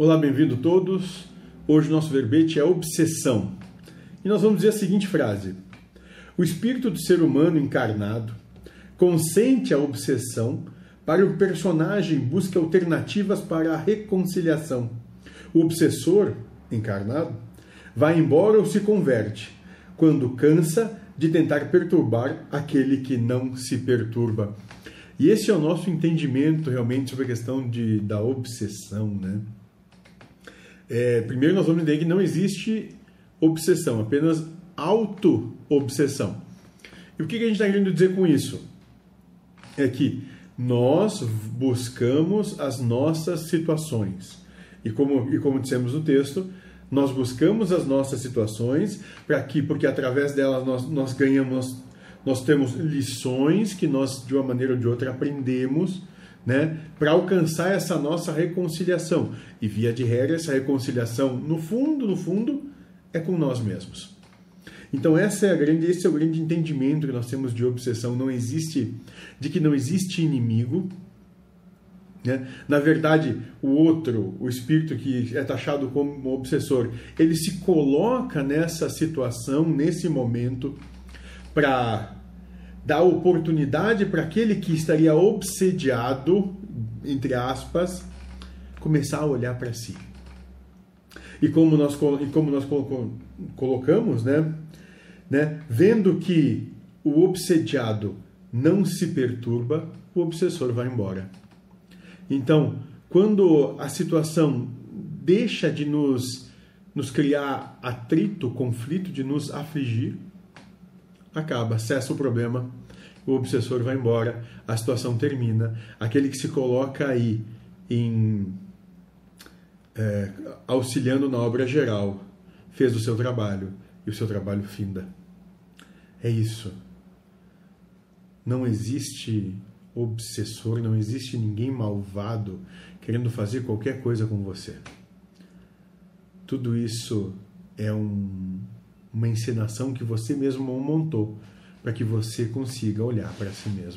Olá, bem-vindo todos. Hoje o nosso verbete é obsessão. E nós vamos dizer a seguinte frase: O espírito do ser humano encarnado consente a obsessão para o personagem busque alternativas para a reconciliação. O obsessor encarnado vai embora ou se converte quando cansa de tentar perturbar aquele que não se perturba. E esse é o nosso entendimento realmente sobre a questão de, da obsessão, né? É, primeiro nós vamos entender que não existe obsessão, apenas auto-obsessão. E o que a gente está querendo dizer com isso? É que nós buscamos as nossas situações. E como, e como dissemos no texto, nós buscamos as nossas situações para que, porque através delas nós, nós ganhamos, nós, nós temos lições que nós, de uma maneira ou de outra, aprendemos né, para alcançar essa nossa reconciliação. E via de regra, essa reconciliação, no fundo, no fundo, é com nós mesmos. Então essa é a grande, esse é o grande entendimento que nós temos de obsessão. Não existe, de que não existe inimigo. Né? Na verdade, o outro, o espírito que é taxado como obsessor, ele se coloca nessa situação, nesse momento, para dá oportunidade para aquele que estaria obsediado, entre aspas, começar a olhar para si. E como nós, e como nós colocamos, né, né, vendo que o obsediado não se perturba, o obsessor vai embora. Então, quando a situação deixa de nos, nos criar atrito, conflito, de nos afligir, acaba, cessa o problema, o obsessor vai embora, a situação termina. Aquele que se coloca aí em é, auxiliando na obra geral fez o seu trabalho e o seu trabalho finda. É isso. Não existe obsessor, não existe ninguém malvado querendo fazer qualquer coisa com você. Tudo isso é um uma encenação que você mesmo montou para que você consiga olhar para si mesmo.